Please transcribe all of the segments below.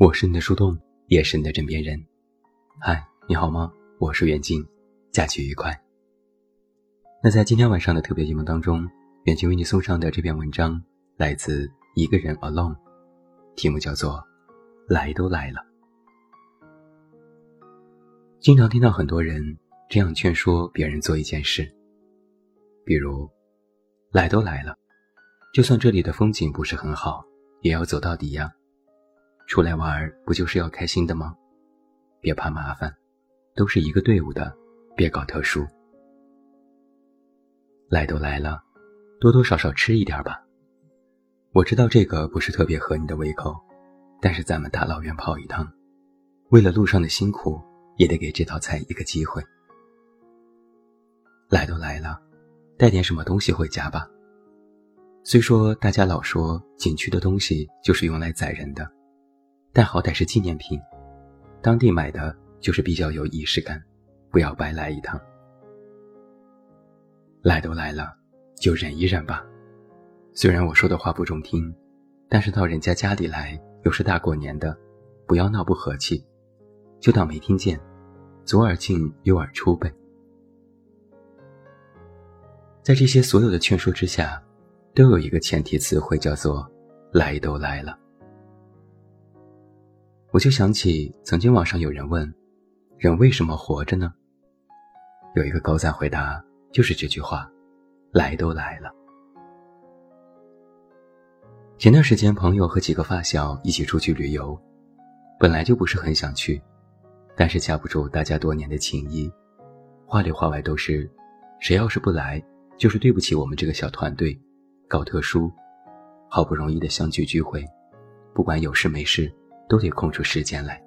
我是你的树洞，也是你的枕边人。嗨，你好吗？我是远静，假期愉快。那在今天晚上的特别节目当中，远近为你送上的这篇文章来自一个人 alone，题目叫做《来都来了》。经常听到很多人这样劝说别人做一件事，比如“来都来了，就算这里的风景不是很好，也要走到底呀。”出来玩不就是要开心的吗？别怕麻烦，都是一个队伍的，别搞特殊。来都来了，多多少少吃一点吧。我知道这个不是特别合你的胃口，但是咱们大老远跑一趟，为了路上的辛苦，也得给这道菜一个机会。来都来了，带点什么东西回家吧。虽说大家老说景区的东西就是用来载人的。但好歹是纪念品，当地买的就是比较有仪式感，不要白来一趟。来都来了，就忍一忍吧。虽然我说的话不中听，但是到人家家里来又是大过年的，不要闹不和气，就当没听见，左耳进右耳出呗。在这些所有的劝说之下，都有一个前提词汇，叫做“来都来了”。我就想起曾经网上有人问：“人为什么活着呢？”有一个高赞回答就是这句话：“来都来了。”前段时间，朋友和几个发小一起出去旅游，本来就不是很想去，但是架不住大家多年的情谊，话里话外都是：“谁要是不来，就是对不起我们这个小团队，搞特殊，好不容易的相聚聚会，不管有事没事。”都得空出时间来。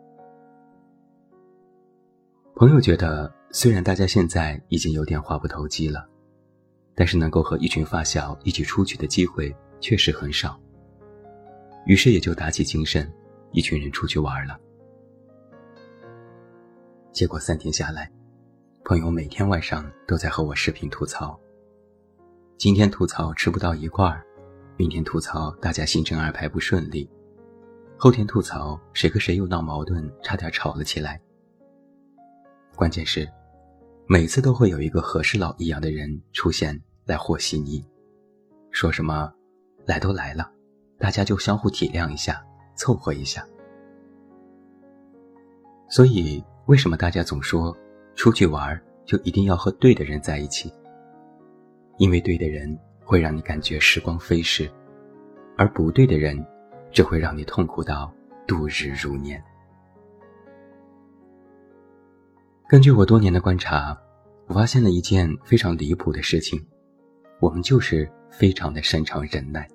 朋友觉得，虽然大家现在已经有点话不投机了，但是能够和一群发小一起出去的机会确实很少。于是也就打起精神，一群人出去玩了。结果三天下来，朋友每天晚上都在和我视频吐槽。今天吐槽吃不到一块儿，明天吐槽大家行程安排不顺利。后天吐槽谁和谁又闹矛盾，差点吵了起来。关键是，每次都会有一个和事佬一样的人出现来和稀泥，说什么“来都来了，大家就相互体谅一下，凑合一下”。所以，为什么大家总说出去玩就一定要和对的人在一起？因为对的人会让你感觉时光飞逝，而不对的人。这会让你痛苦到度日如年。根据我多年的观察，我发现了一件非常离谱的事情：我们就是非常的擅长忍耐。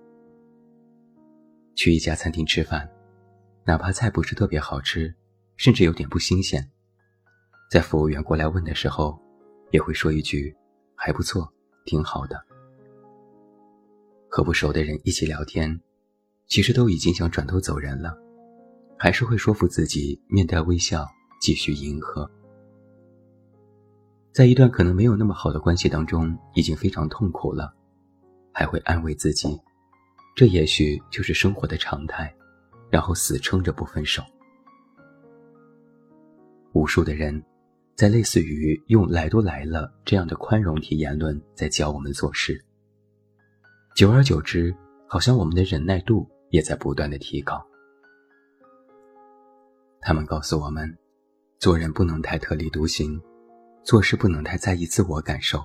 去一家餐厅吃饭，哪怕菜不是特别好吃，甚至有点不新鲜，在服务员过来问的时候，也会说一句“还不错，挺好的”。和不熟的人一起聊天。其实都已经想转头走人了，还是会说服自己面带微笑继续迎合。在一段可能没有那么好的关系当中，已经非常痛苦了，还会安慰自己，这也许就是生活的常态，然后死撑着不分手。无数的人，在类似于用“来都来了”这样的宽容体言论在教我们做事，久而久之，好像我们的忍耐度。也在不断的提高。他们告诉我们，做人不能太特立独行，做事不能太在意自我感受，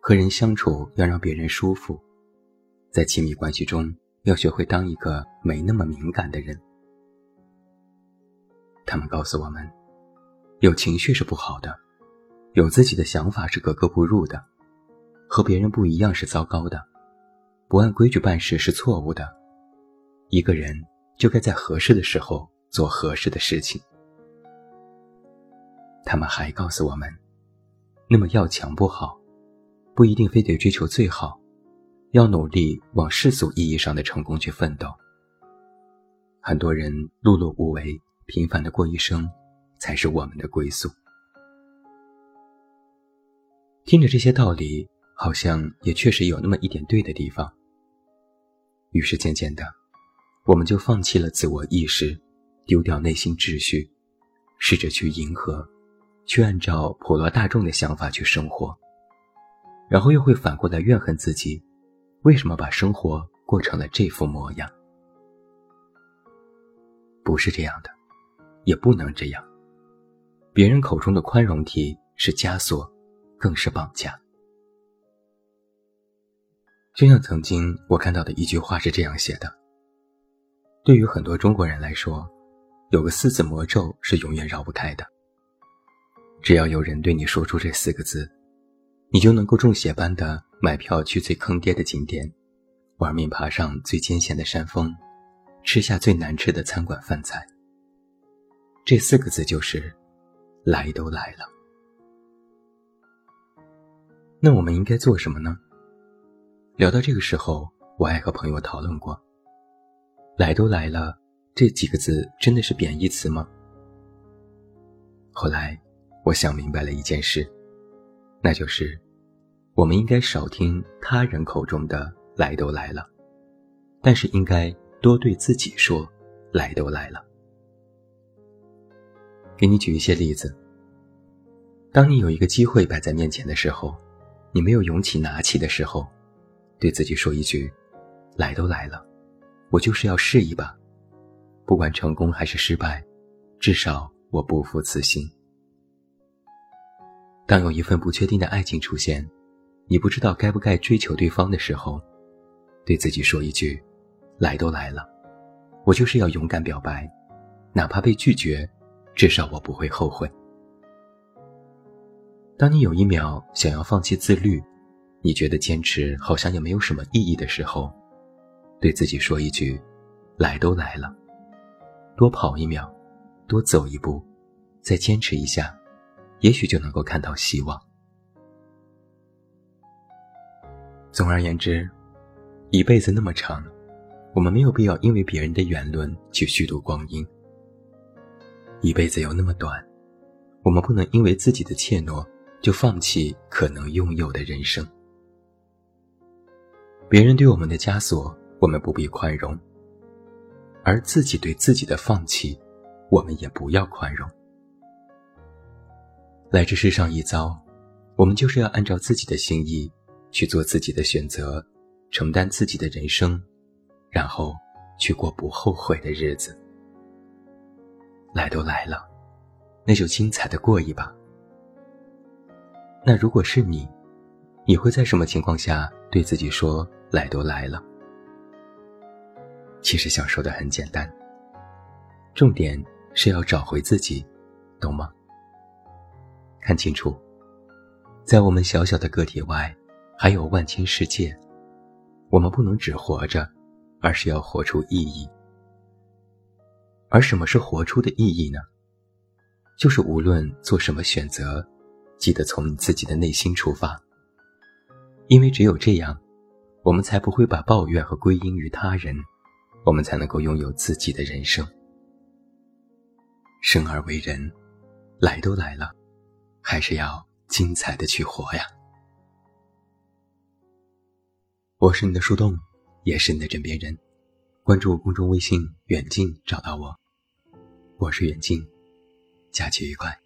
和人相处要让别人舒服，在亲密关系中要学会当一个没那么敏感的人。他们告诉我们，有情绪是不好的，有自己的想法是格格不入的，和别人不一样是糟糕的，不按规矩办事是错误的。一个人就该在合适的时候做合适的事情。他们还告诉我们，那么要强不好，不一定非得追求最好，要努力往世俗意义上的成功去奋斗。很多人碌碌无为，平凡的过一生，才是我们的归宿。听着这些道理，好像也确实有那么一点对的地方。于是渐渐的。我们就放弃了自我意识，丢掉内心秩序，试着去迎合，去按照普罗大众的想法去生活，然后又会反过来怨恨自己，为什么把生活过成了这副模样？不是这样的，也不能这样。别人口中的宽容体是枷锁，更是绑架。就像曾经我看到的一句话是这样写的：对于很多中国人来说，有个四字魔咒是永远绕不开的。只要有人对你说出这四个字，你就能够中邪般的买票去最坑爹的景点，玩命爬上最艰险的山峰，吃下最难吃的餐馆饭菜。这四个字就是“来都来了”。那我们应该做什么呢？聊到这个时候，我还和朋友讨论过，“来都来了”这几个字真的是贬义词吗？后来，我想明白了一件事，那就是，我们应该少听他人口中的“来都来了”，但是应该多对自己说“来都来了”。给你举一些例子，当你有一个机会摆在面前的时候，你没有勇气拿起的时候。对自己说一句：“来都来了，我就是要试一把，不管成功还是失败，至少我不负此行。”当有一份不确定的爱情出现，你不知道该不该追求对方的时候，对自己说一句：“来都来了，我就是要勇敢表白，哪怕被拒绝，至少我不会后悔。”当你有一秒想要放弃自律，你觉得坚持好像也没有什么意义的时候，对自己说一句：“来都来了，多跑一秒，多走一步，再坚持一下，也许就能够看到希望。”总而言之，一辈子那么长，我们没有必要因为别人的言论去虚度光阴；一辈子又那么短，我们不能因为自己的怯懦就放弃可能拥有的人生。别人对我们的枷锁，我们不必宽容；而自己对自己的放弃，我们也不要宽容。来这世上一遭，我们就是要按照自己的心意去做自己的选择，承担自己的人生，然后去过不后悔的日子。来都来了，那就精彩的过一把。那如果是你，你会在什么情况下对自己说？来都来了，其实想说的很简单，重点是要找回自己，懂吗？看清楚，在我们小小的个体外，还有万千世界，我们不能只活着，而是要活出意义。而什么是活出的意义呢？就是无论做什么选择，记得从你自己的内心出发，因为只有这样。我们才不会把抱怨和归因于他人，我们才能够拥有自己的人生。生而为人，来都来了，还是要精彩的去活呀！我是你的树洞，也是你的枕边人。关注公众微信“远近”，找到我。我是远近，假期愉快。